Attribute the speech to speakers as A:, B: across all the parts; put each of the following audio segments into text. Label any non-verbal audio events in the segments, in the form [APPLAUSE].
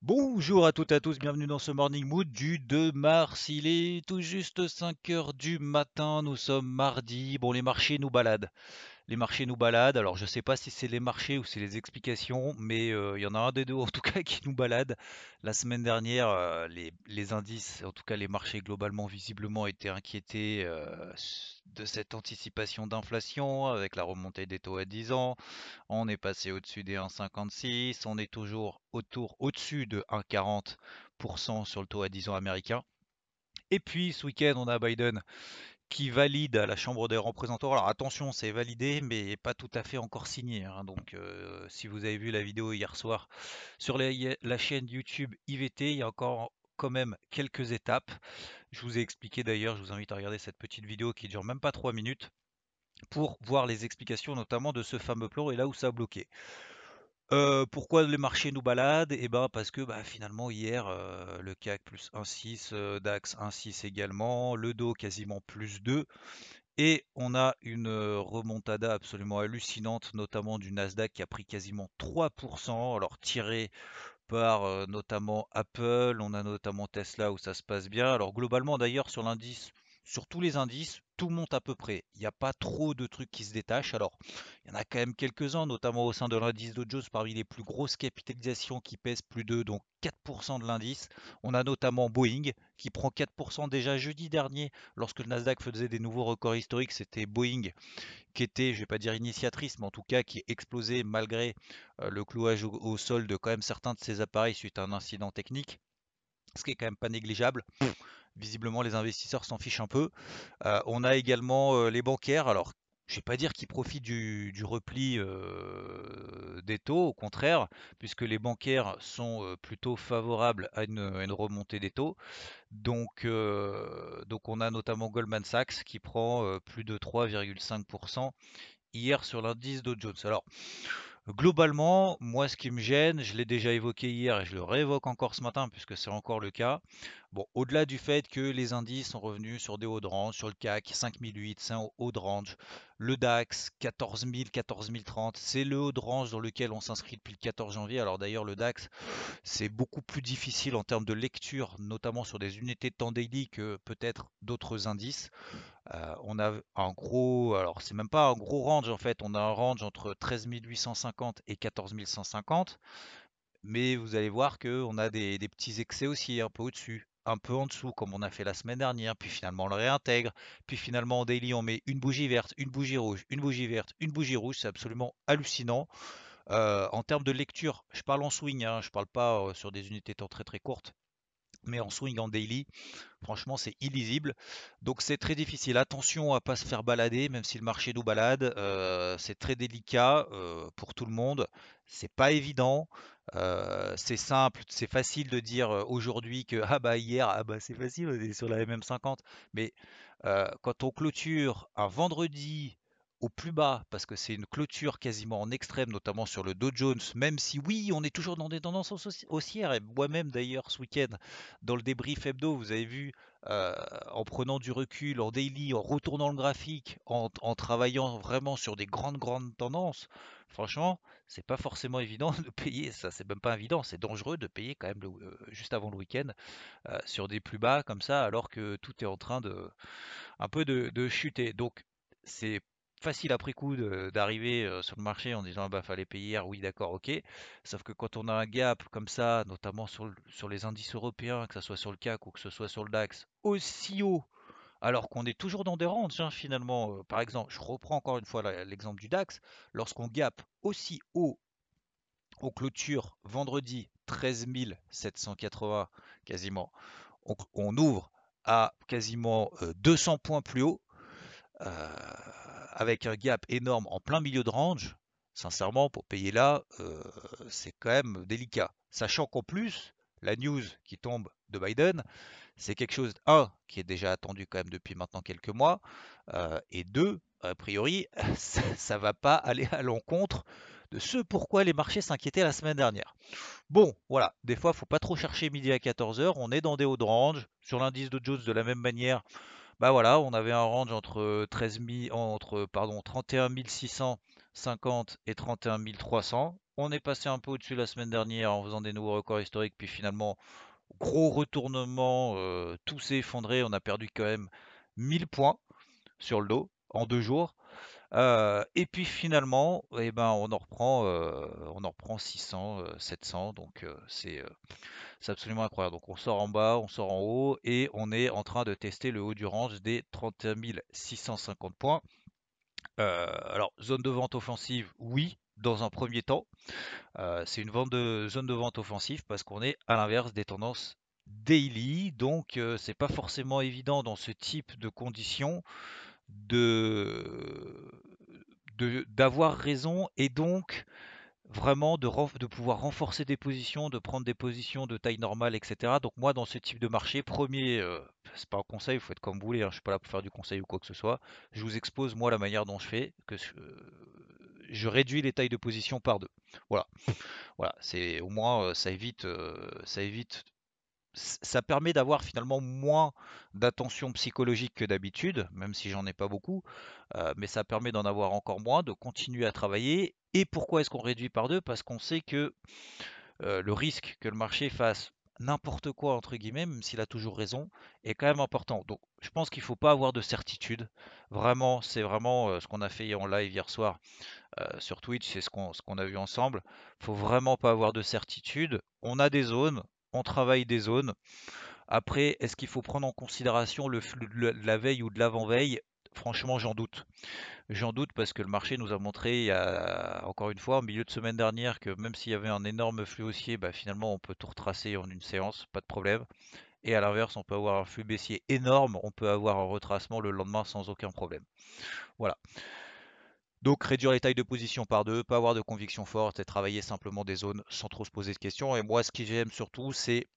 A: Bonjour à toutes et à tous, bienvenue dans ce Morning Mood du 2 mars. Il est tout juste 5 heures du matin, nous sommes mardi. Bon, les marchés nous baladent. Les marchés nous baladent. Alors, je ne sais pas si c'est les marchés ou c'est les explications, mais euh, il y en a un des deux en tout cas [LAUGHS] qui nous balade. La semaine dernière, euh, les, indices, en tout cas les marchés globalement, visiblement, étaient inquiétés euh, de cette anticipation d'inflation avec la remontée des taux à 10 ans. On est passé au-dessus des 1,56. On est toujours autour, au-dessus de 1,40% sur le taux à 10 ans américain. Et puis ce week-end, on a Biden qui valide à la Chambre des représentants. Alors attention, c'est validé, mais pas tout à fait encore signé. Hein. Donc euh, si vous avez vu la vidéo hier soir sur la, chaîne YouTube IVT, il y a encore quand même quelques étapes. Je vous ai expliqué d'ailleurs, je vous invite à regarder cette petite vidéo qui dure même pas 3 minutes pour voir les explications notamment de ce fameux plan et là où ça a bloqué pourquoi les marchés nous baladent? Et eh ben, parce que, bah, finalement hier, le CAC plus 1,6, DAX 1,6 également, le Do quasiment plus 2 et on a une, remontada absolument hallucinante, notamment du Nasdaq qui a pris quasiment 3% alors tiré par, notamment Apple, on a notamment Tesla où ça se passe bien. Alors globalement d'ailleurs sur l'indice sur tous les indices, tout monte à peu près. Il n'y a pas trop de trucs qui se détachent. Alors, il y en a quand même quelques-uns, notamment au sein de l'indice Dow Jones, parmi les plus grosses capitalisations qui pèsent plus de donc 4% de l'indice. On a notamment Boeing qui prend 4% déjà jeudi dernier, lorsque le Nasdaq faisait des nouveaux records historiques. C'était Boeing qui était, je ne vais pas dire initiatrice, mais en tout cas qui explosait malgré euh, le clouage au, sol de quand même certains de ses appareils suite à un incident technique ce qui est quand même pas négligeable. Visiblement, les investisseurs s'en fichent un peu. Euh, on a également euh, les bancaires. Alors, je ne vais pas dire qu'ils profitent du, repli euh, des taux, au contraire, puisque les bancaires sont plutôt favorables à une, remontée des taux. Donc, donc, on a notamment Goldman Sachs qui prend plus de 3,5% hier sur l'indice Dow Jones. Alors, Globalement, moi, ce qui me gêne, je l'ai déjà évoqué hier et je le réévoque encore ce matin puisque c'est encore le cas. Bon, au-delà du fait que les indices sont revenus sur des hauts de range, sur le CAC 5008, c'est un haut de range. Le DAX 14000, 14030, c'est le haut de range dans lequel on s'inscrit depuis le 14 janvier. Alors d'ailleurs, le DAX, c'est beaucoup plus difficile en termes de lecture, notamment sur des unités de temps daily que peut-être d'autres indices. Euh, on a un gros, alors c'est même pas un gros range en fait, on a un range entre 13 850 et 14 150, mais vous allez voir qu'on a des, petits excès aussi un peu au-dessus, un peu en dessous comme on a fait la semaine dernière, puis finalement on le réintègre, puis finalement en daily on met une bougie verte, une bougie rouge, une bougie verte, une bougie rouge, c'est absolument hallucinant. Euh, en termes de lecture, je parle en swing, hein, je parle pas euh, sur des unités temps très très courtes mais en swing en daily, franchement c'est illisible. Donc c'est très difficile. Attention à pas se faire balader, même si le marché nous balade. Euh, c'est très délicat euh, pour tout le monde. C'est pas évident. Euh, c'est simple, c'est facile de dire aujourd'hui que ah bah hier ah bah c'est facile, on est sur la MM50. Mais quand on clôture un vendredi au plus bas parce que c'est une clôture quasiment en extrême, notamment sur le Dow Jones, même si oui, on est toujours dans des tendances haussières. Et moi-même d'ailleurs ce week-end, dans le débrief hebdo, vous avez vu, euh, en prenant du recul, en daily, en retournant le graphique, en, travaillant vraiment sur des grandes, grandes tendances, franchement, c'est pas forcément évident [LAUGHS] de payer, ça c'est même pas évident, c'est dangereux de payer quand même euh, juste avant le week-end euh, sur des plus bas comme ça, alors que tout est en train de un peu de, de chuter. Donc c'est facile après coup d'arriver sur le marché en disant ah bah fallait payer hier, oui d'accord, ok. Sauf que quand on a un gap comme ça, notamment sur, sur les indices européens, que ce soit sur le CAC ou que ce soit sur le DAX, aussi haut, alors qu'on est toujours dans des ranges hein, finalement. par exemple, je reprends encore une fois l'exemple du DAX, lorsqu'on gap aussi haut aux clôtures vendredi 13 780 quasiment, on, on ouvre à quasiment 200 points plus haut. Euh, avec un gap énorme en plein milieu de range, sincèrement, pour payer là, c'est quand même délicat. Sachant qu'en plus, la news qui tombe de Biden, c'est quelque chose, un, qui est déjà attendu quand même depuis maintenant quelques mois, et deux, a priori, [LAUGHS] ça ne va pas aller à l'encontre de ce pourquoi les marchés s'inquiétaient la semaine dernière. Bon, voilà, des fois, il faut pas trop chercher midi à 14h, on est dans des hauts de range, sur l'indice de Jones de la même manière, bah voilà, on avait un range entre 13 entre pardon, 31 650 et 31 300. On est passé un peu au-dessus la semaine dernière en faisant des nouveaux records historiques, puis finalement, gros retournement, tout s'est effondré, on a perdu quand même 1000 points sur le dos en deux jours. Et puis finalement, eh ben, on en reprend, on en reprend 600, 700, donc c'est c'est absolument incroyable. Donc on sort en bas, on sort en haut et on est en train de tester le haut du range des 31 650 points. Euh, alors zone de vente offensive, oui, dans un premier temps. Euh, c'est une vente de, zone de vente offensive parce qu'on est à l'inverse des tendances daily. Donc euh, c'est pas forcément évident dans ce type de conditions d'avoir raison et donc vraiment de, pouvoir renforcer des positions, de prendre des positions de taille normale, etc. Donc moi, dans ce type de marché, premier, euh, c'est pas un conseil, vous faites comme vous voulez, hein, je suis pas là pour faire du conseil ou quoi que ce soit. Je vous expose moi la manière dont je fais, que je réduis les tailles de position par deux. Voilà, voilà, c'est au moins euh, ça évite, euh, ça évite ça permet d'avoir finalement moins d'attention psychologique que d'habitude, même si j'en ai pas beaucoup, euh, mais ça permet d'en avoir encore moins, de continuer à travailler. Et pourquoi est-ce qu'on réduit par deux? Parce qu'on sait que le risque que le marché fasse n'importe quoi, entre guillemets, même s'il a toujours raison, est quand même important. Donc je pense qu'il ne faut pas avoir de certitude. Vraiment, c'est vraiment ce qu'on a fait en live hier soir sur Twitch, c'est ce qu'on a vu ensemble. Il faut vraiment pas avoir de certitude. On a des zones, on travaille des zones. Après, est-ce qu'il faut prendre en considération le flux de la veille ou de l'avant-veille? Franchement, j'en doute. J'en doute parce que le marché nous a montré, encore une fois, en milieu de semaine dernière, que même s'il y avait un énorme flux haussier, bah, finalement, on peut tout retracer en une séance, pas de problème. Et à l'inverse, on peut avoir un flux baissier énorme, on peut avoir un retracement le lendemain sans aucun problème. Voilà. Donc réduire les tailles de position par deux, pas avoir de conviction forte et travailler simplement des zones sans trop se poser de questions. Et moi, ce que j'aime surtout, c'est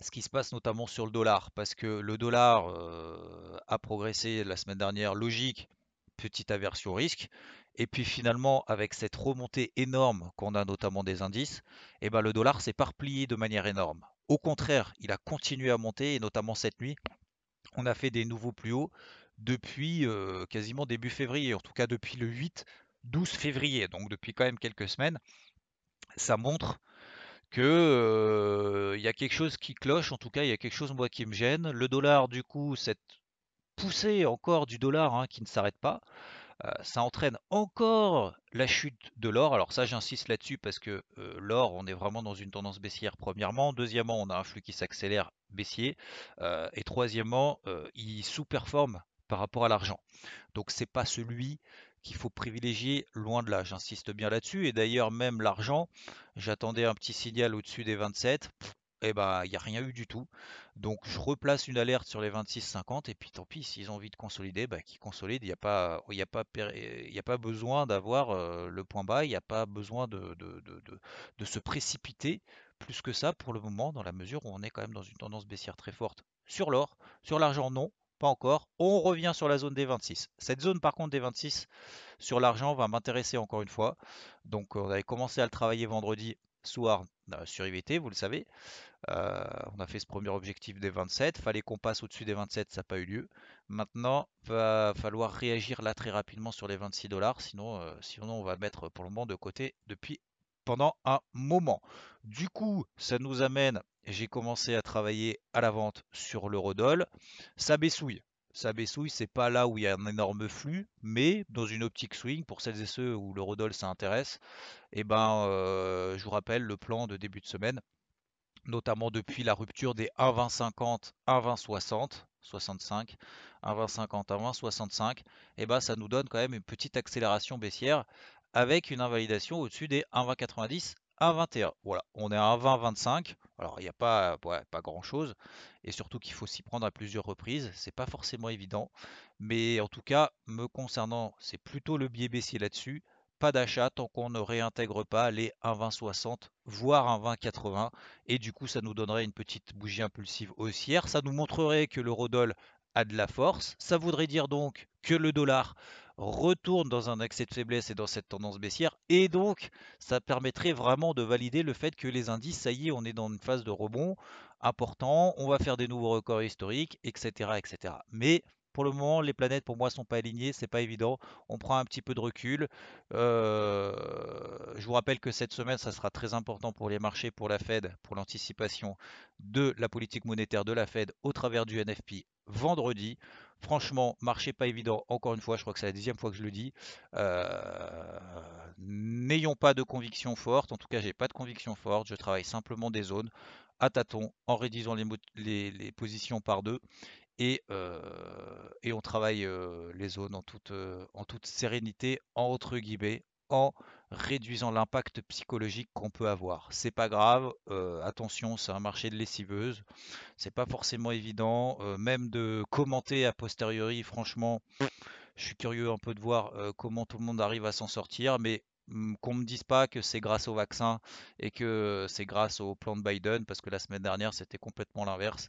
A: ce qui se passe notamment sur le dollar, parce que le dollar euh, a progressé la semaine dernière, logique, petite aversion risque. Et puis finalement, avec cette remontée énorme qu'on a notamment des indices, eh ben, le dollar s'est pas replié de manière énorme. Au contraire, il a continué à monter, et notamment cette nuit, on a fait des nouveaux plus hauts depuis quasiment début février, en tout cas depuis le 8-12 février, donc depuis quand même quelques semaines. Ça montre que il y a quelque chose qui cloche, en tout cas il y a quelque chose moi qui me gêne. Le dollar du coup, cette poussée encore du dollar hein, qui ne s'arrête pas, ça entraîne encore la chute de l'or. Alors ça j'insiste là-dessus parce que l'or on est vraiment dans une tendance baissière premièrement. Deuxièmement on a un flux qui s'accélère baissier. et troisièmement il sous-performe par rapport à l'argent. Donc c'est pas celui qu'il faut privilégier loin de là. J'insiste bien là-dessus. Et d'ailleurs, même l'argent, j'attendais un petit signal au-dessus des 27. Et ben, il n'y a rien eu du tout. Donc, je replace une alerte sur les 26,50. Et puis, tant pis, s'ils ont envie de consolider, bah, qu'ils consolident. Il n'y a, pas, a, a pas besoin d'avoir euh, le point bas. Il n'y a pas besoin de, de, de, se précipiter plus que ça pour le moment, dans la mesure où on est quand même dans une tendance baissière très forte sur l'or. Sur l'argent, non. Pas encore. On revient sur la zone des 26. Cette zone par contre des 26 sur l'argent va m'intéresser encore une fois. Donc on avait commencé à le travailler vendredi soir euh, sur IVT, vous le savez. Euh, on a fait ce premier objectif des 27. Fallait qu'on passe au-dessus des 27, ça n'a pas eu lieu. Maintenant, va falloir réagir là très rapidement sur les 26 dollars. Sinon, euh, sinon, on va mettre pour le moment de côté depuis pendant un moment. Du coup, ça nous amène, j'ai commencé à travailler à la vente sur l'eurodoll. Ça baissouille. Ça baissouille, c'est pas là où il y a un énorme flux, mais dans une optique swing, pour celles et ceux où l'eurodoll ça intéresse, et eh ben, euh, je vous rappelle le plan de début de semaine, notamment depuis la rupture des 1,2050, 1,2060, 65, 1,2050, 1,2065, et ben ça nous donne quand même une petite accélération baissière avec une invalidation au-dessus des 1,2090, 1,21. Voilà, on est à 1,2025. Alors, il n'y a pas, grand-chose. Et surtout qu'il faut s'y prendre à plusieurs reprises. C'est pas forcément évident. Mais en tout cas, me concernant, c'est plutôt le biais baissier là-dessus. pas d'achat tant qu'on ne réintègre pas les 1,2060 voire un 20,80 et du coup ça nous donnerait une petite bougie impulsive haussière. Ça nous montrerait que l'eurodoll a de la force. Ça voudrait dire donc que le dollar retourne dans un accès de faiblesse et dans cette tendance baissière. Et donc, ça permettrait vraiment de valider le fait que les indices, ça y est, on est dans une phase de rebond important, on va faire des nouveaux records historiques, etc. etc. Mais pour le moment, les planètes pour moi sont pas alignées, c'est pas évident. On prend un petit peu de recul. Euh, je vous rappelle que cette semaine, ça sera très important pour les marchés, pour la Fed, pour l'anticipation de la politique monétaire de la Fed au travers du NFP vendredi. Franchement, marché pas évident. Encore une fois, je crois que c'est la dixième fois que je le dis. Euh, n'ayons pas de conviction forte. En tout cas, j'ai pas de conviction forte. Je travaille simplement des zones à tâtons en réduisant les, positions par deux et, et on travaille les zones en toute, en toute sérénité, entre guillemets, en réduisant l'impact psychologique qu'on peut avoir. C'est pas grave, attention, c'est un marché de lessiveuses, c'est pas forcément évident, même de commenter a posteriori, franchement, je suis curieux un peu de voir comment tout le monde arrive à s'en sortir, mais qu'on me dise pas que c'est grâce au vaccin et que c'est grâce au plan de Biden, parce que la semaine dernière c'était complètement l'inverse.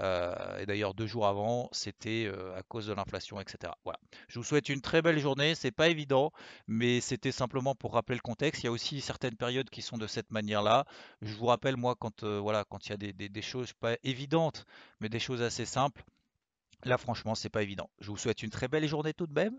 A: Euh, et d'ailleurs deux jours avant c'était euh, à cause de l'inflation, etc. Voilà. Je vous souhaite une très belle journée. C'est pas évident, mais c'était simplement pour rappeler le contexte. Il y a aussi certaines périodes qui sont de cette manière-là. Je vous rappelle moi quand euh, voilà quand il y a des, des choses pas évidentes, mais des choses assez simples. Là, franchement, c'est pas évident. Je vous souhaite une très belle journée tout de même.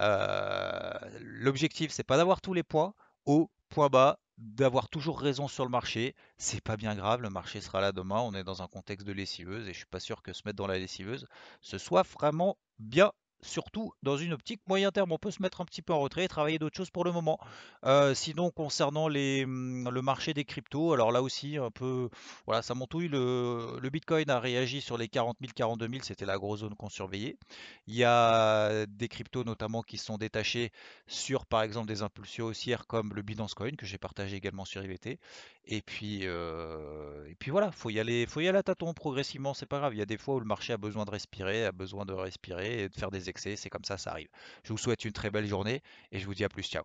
A: Euh, L'objectif, c'est pas d'avoir tous les points. Au point bas, d'avoir toujours raison sur le marché. C'est pas bien grave, le marché sera là demain. On est dans un contexte de lessiveuse et je suis pas sûr que se mettre dans la lessiveuse, ce soit vraiment bien surtout dans une optique moyen terme. On peut se mettre un petit peu en retrait et travailler d'autres choses pour le moment. Euh, sinon, concernant les, hum, le marché des cryptos, alors là aussi, un peu, voilà, ça montouille. Le, le Bitcoin a réagi sur les 40 000, 42 000, c'était la grosse zone qu'on surveillait. Il y a des cryptos notamment qui sont détachés sur, par exemple, des impulsions haussières comme le Binance Coin que j'ai partagé également sur IVT. Et puis, euh, et puis voilà, faut y aller, faut y aller à tâtons progressivement, c'est pas grave. Il y a des fois où le marché a besoin de respirer, a besoin de respirer et de faire des c'est comme ça, ça arrive. Je vous souhaite une très belle journée et je vous dis à plus, ciao.